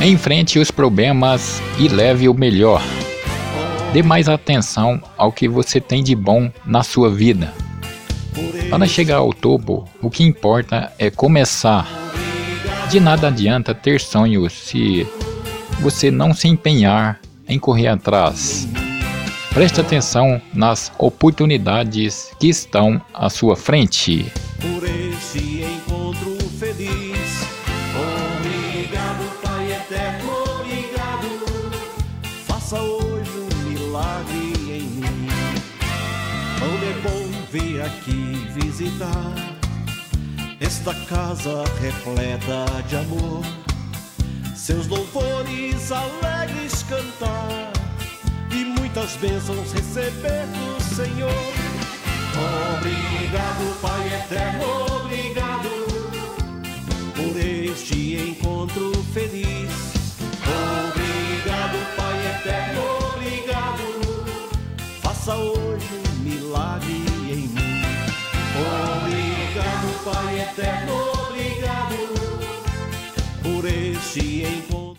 Enfrente os problemas e leve o melhor. Dê mais atenção ao que você tem de bom na sua vida. Para chegar ao topo, o que importa é começar. De nada adianta ter sonhos se você não se empenhar em correr atrás. Preste atenção nas oportunidades que estão à sua frente. Por esse encontro feliz, obrigado, bom vir aqui visitar esta casa repleta de amor. Seus louvores alegres cantar e muitas bênçãos receber do Senhor. Obrigado, Pai eterno, obrigado por este encontro feliz. Obrigado, Pai eterno, obrigado. Faça hoje eterno, obrigado por este encontro.